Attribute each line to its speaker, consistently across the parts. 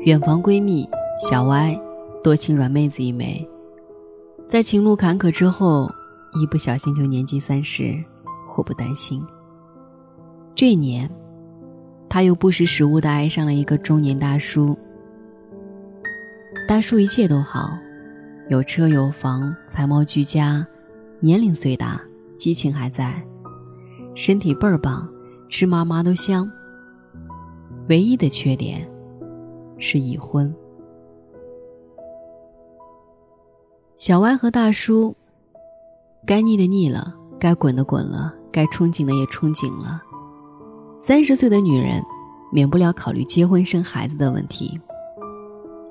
Speaker 1: 远房闺蜜小歪，多情软妹子一枚，在情路坎坷之后，一不小心就年近三十，祸不单行。这年，她又不识时务的爱上了一个中年大叔。大叔一切都好，有车有房，才貌俱佳，年龄虽大，激情还在，身体倍儿棒，吃嘛嘛都香。唯一的缺点。是已婚。小歪和大叔，该腻的腻了，该滚的滚了，该憧憬的也憧憬了。三十岁的女人，免不了考虑结婚生孩子的问题。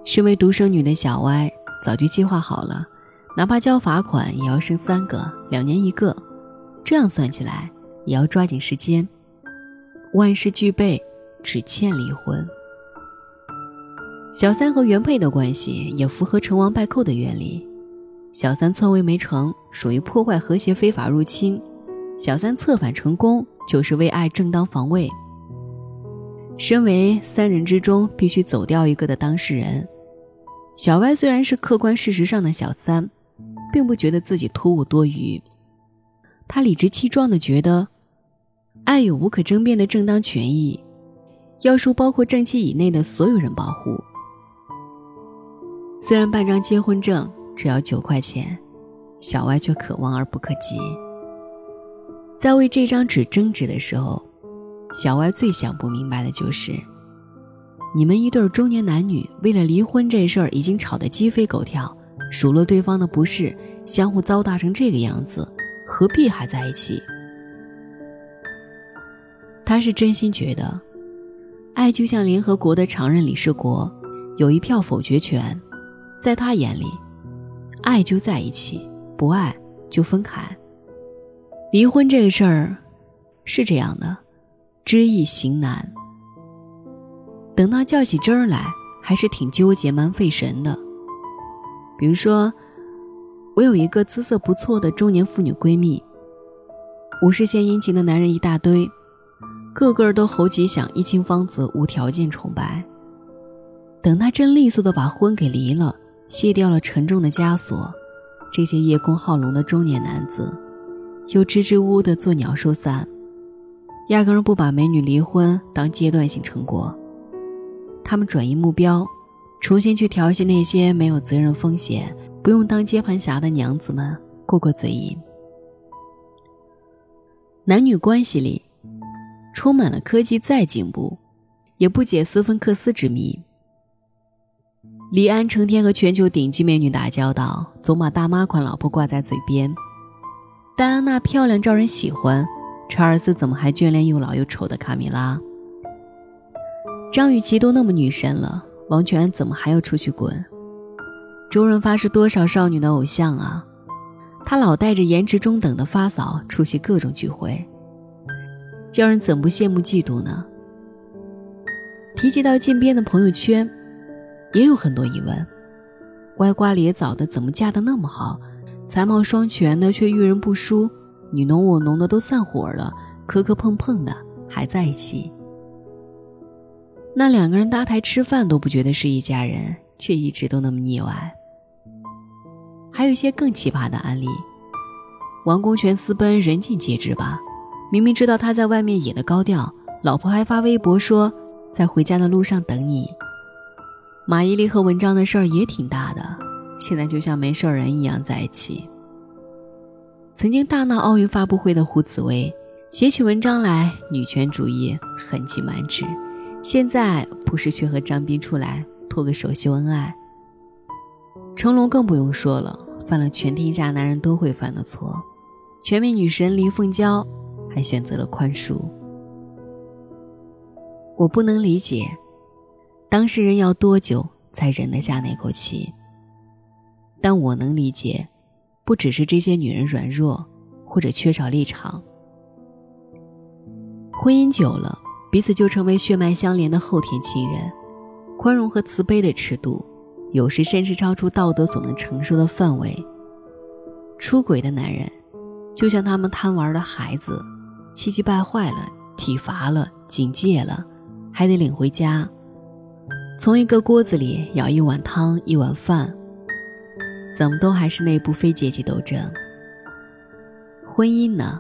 Speaker 1: 身为独生女的小歪，早就计划好了，哪怕交罚款，也要生三个，两年一个。这样算起来，也要抓紧时间。万事俱备，只欠离婚。小三和原配的关系也符合成王败寇的原理。小三篡位没成，属于破坏和谐非法入侵；小三策反成功，就是为爱正当防卫。身为三人之中必须走掉一个的当事人，小歪虽然是客观事实上的小三，并不觉得自己突兀多余。他理直气壮地觉得，爱有无可争辩的正当权益，要受包括正妻以内的所有人保护。虽然办张结婚证只要九块钱，小歪却可望而不可及。在为这张纸争执的时候，小歪最想不明白的就是：你们一对中年男女为了离婚这事儿已经吵得鸡飞狗跳，数落对方的不是，相互糟蹋成这个样子，何必还在一起？他是真心觉得，爱就像联合国的常任理事国，有一票否决权。在他眼里，爱就在一起，不爱就分开。离婚这个事儿是这样的，知易行难。等到较起真儿来，还是挺纠结、蛮费神的。比如说，我有一个姿色不错的中年妇女闺蜜，五十线殷勤的男人一大堆，个个都猴急想一清芳子，无条件崇拜。等她真利索的把婚给离了。卸掉了沉重的枷锁，这些叶公好龙的中年男子，又支支吾吾的做鸟兽散，压根儿不把美女离婚当阶段性成果。他们转移目标，重新去调戏那些没有责任风险、不用当接盘侠的娘子们，过过嘴瘾。男女关系里，充满了科技再进步，也不解斯芬克斯之谜。李安成天和全球顶级美女打交道，总把大妈款老婆挂在嘴边。戴安娜漂亮招人喜欢，查尔斯怎么还眷恋又老又丑的卡米拉？张雨绮都那么女神了，王全安怎么还要出去滚？周润发是多少少女的偶像啊？他老带着颜值中等的发嫂出席各种聚会，叫人怎不羡慕嫉妒呢？提及到近边的朋友圈。也有很多疑问：歪瓜裂枣的怎么嫁得那么好？才貌双全的却遇人不淑，你侬我侬的都散伙了，磕磕碰碰的还在一起。那两个人搭台吃饭都不觉得是一家人，却一直都那么腻歪。还有一些更奇葩的案例：王功权私奔，人尽皆知吧？明明知道他在外面野的高调，老婆还发微博说在回家的路上等你。马伊琍和文章的事儿也挺大的，现在就像没事人一样在一起。曾经大闹奥运发布会的胡紫薇，写起文章来女权主义痕迹满纸，现在不是去和张斌出来拖个手秀恩爱？成龙更不用说了，犯了全天下男人都会犯的错，全民女神林凤娇还选择了宽恕。我不能理解。当事人要多久才忍得下那口气？但我能理解，不只是这些女人软弱或者缺少立场。婚姻久了，彼此就成为血脉相连的后天亲人，宽容和慈悲的尺度，有时甚至超出道德所能承受的范围，出轨的男人，就像他们贪玩的孩子，气急败坏了，体罚了，警戒了，还得领回家，从一个锅子里舀一碗汤一碗饭，怎么都还是内部非阶级斗争。婚姻呢，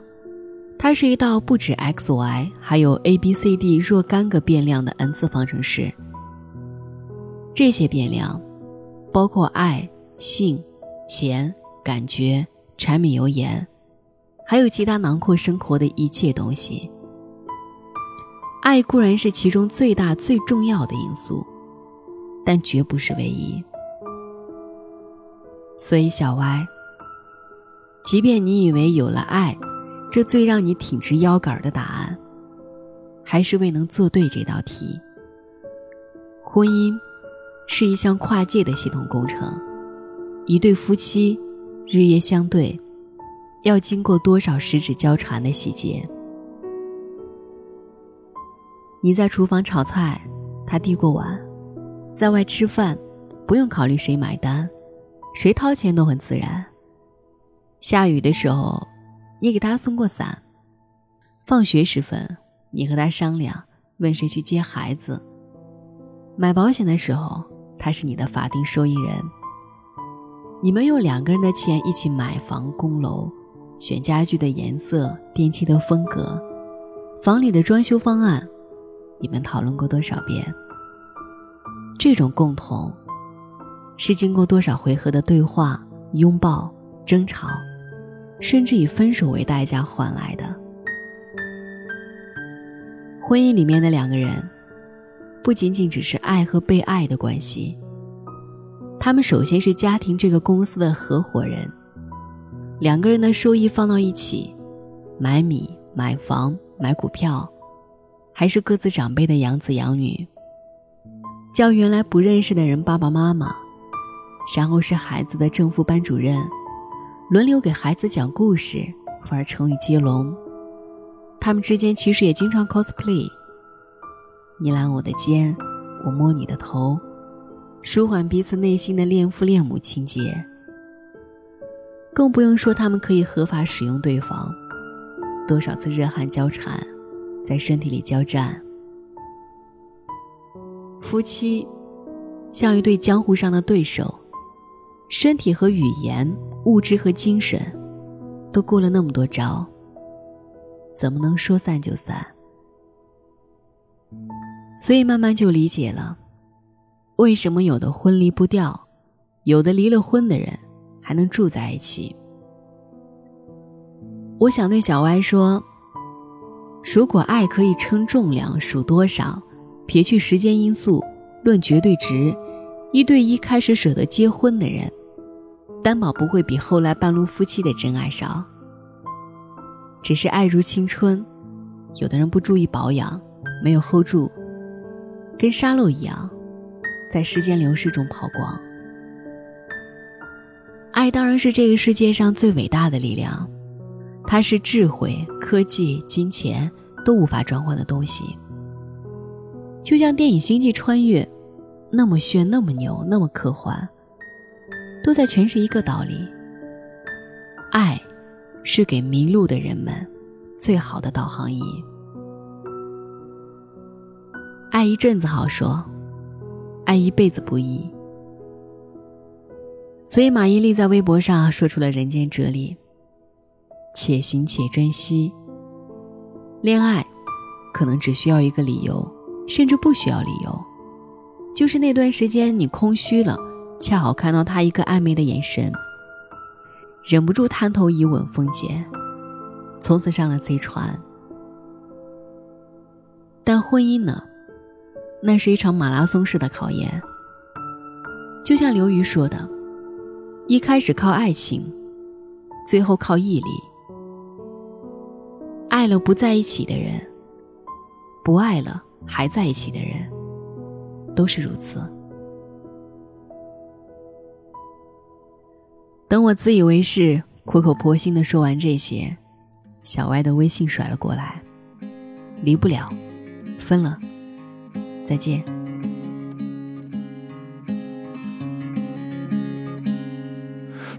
Speaker 1: 它是一道不止 x y 还有 a b c d 若干个变量的 n 次方程式。这些变量，包括爱、性、钱、感觉。柴米油盐，还有其他囊括生活的一切东西。爱固然是其中最大最重要的因素，但绝不是唯一。所以，小歪，即便你以为有了爱，这最让你挺直腰杆的答案，还是未能做对这道题。婚姻是一项跨界的系统工程，一对夫妻。日夜相对，要经过多少十指交缠的细节？你在厨房炒菜，他递过碗；在外吃饭，不用考虑谁买单，谁掏钱都很自然。下雨的时候，你给他送过伞；放学时分，你和他商量问谁去接孩子；买保险的时候，他是你的法定受益人。你们用两个人的钱一起买房供楼，选家具的颜色、电器的风格，房里的装修方案，你们讨论过多少遍？这种共同，是经过多少回合的对话、拥抱、争吵，甚至以分手为代价换来的。婚姻里面的两个人，不仅仅只是爱和被爱的关系。他们首先是家庭这个公司的合伙人，两个人的收益放到一起，买米、买房、买股票，还是各自长辈的养子养女，叫原来不认识的人爸爸妈妈，然后是孩子的正副班主任，轮流给孩子讲故事，玩成语接龙。他们之间其实也经常 cosplay，你揽我的肩，我摸你的头。舒缓彼此内心的恋父恋母情节，更不用说他们可以合法使用对方，多少次热汗交缠，在身体里交战。夫妻像一对江湖上的对手，身体和语言、物质和精神，都过了那么多招，怎么能说散就散？所以慢慢就理解了。为什么有的婚离不掉，有的离了婚的人还能住在一起？我想对小歪说：如果爱可以称重量数多少，撇去时间因素，论绝对值，一对一开始舍得结婚的人，担保不会比后来半路夫妻的真爱少。只是爱如青春，有的人不注意保养，没有 hold 住，跟沙漏一样。在时间流逝中跑光。爱当然是这个世界上最伟大的力量，它是智慧、科技、金钱都无法转换的东西。就像电影《星际穿越》，那么炫、那么牛、那么科幻，都在诠释一个道理：爱是给迷路的人们最好的导航仪。爱一阵子好说。爱一辈子不易，所以马伊琍在微博上说出了人间哲理：且行且珍惜。恋爱可能只需要一个理由，甚至不需要理由，就是那段时间你空虚了，恰好看到他一个暧昧的眼神，忍不住探头一吻凤姐，从此上了贼船。但婚姻呢？那是一场马拉松式的考验，就像刘瑜说的：“一开始靠爱情，最后靠毅力。爱了不在一起的人，不爱了还在一起的人，都是如此。”等我自以为是、苦口婆心的说完这些，小歪的微信甩了过来，离不了，分了，再见。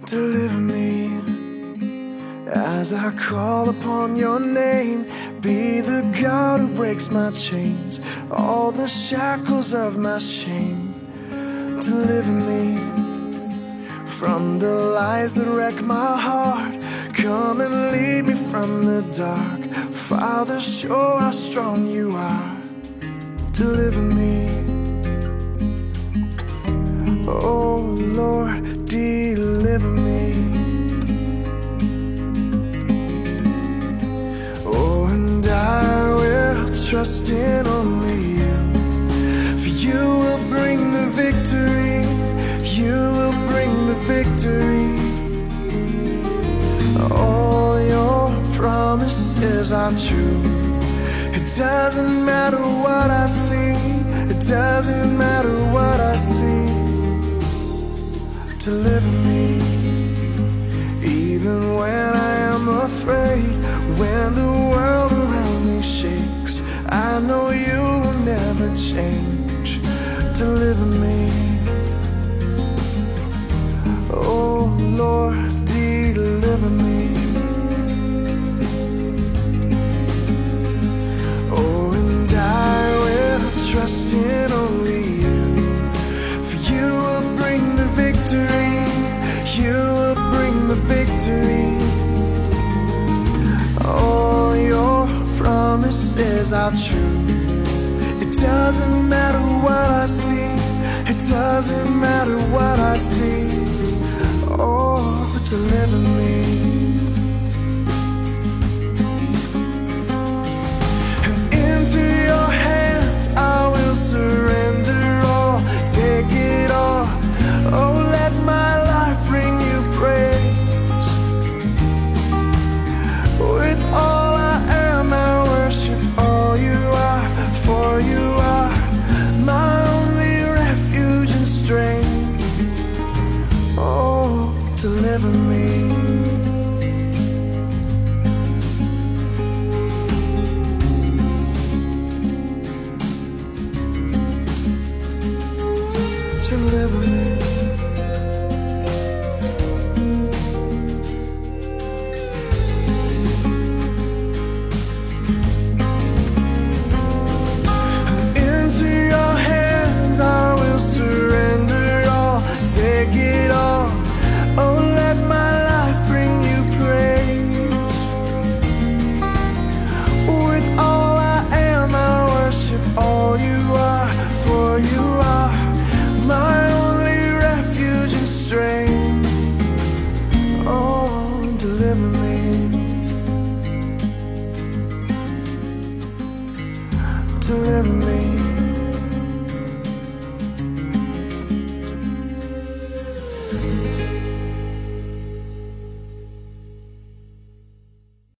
Speaker 1: Deliver me
Speaker 2: as I call upon your name. Be the God who breaks my chains, all the shackles of my shame. Deliver me. from the lies that wreck my heart. Come and lead me from the dark. Father, show how strong you are. Deliver me. Oh Lord, deliver me. Oh, and I will trust in only. me. Is as I. It doesn't matter what I see, it doesn't matter what I see. Deliver me, even when I am afraid, when the world around me shakes. I know you will never change. Deliver me.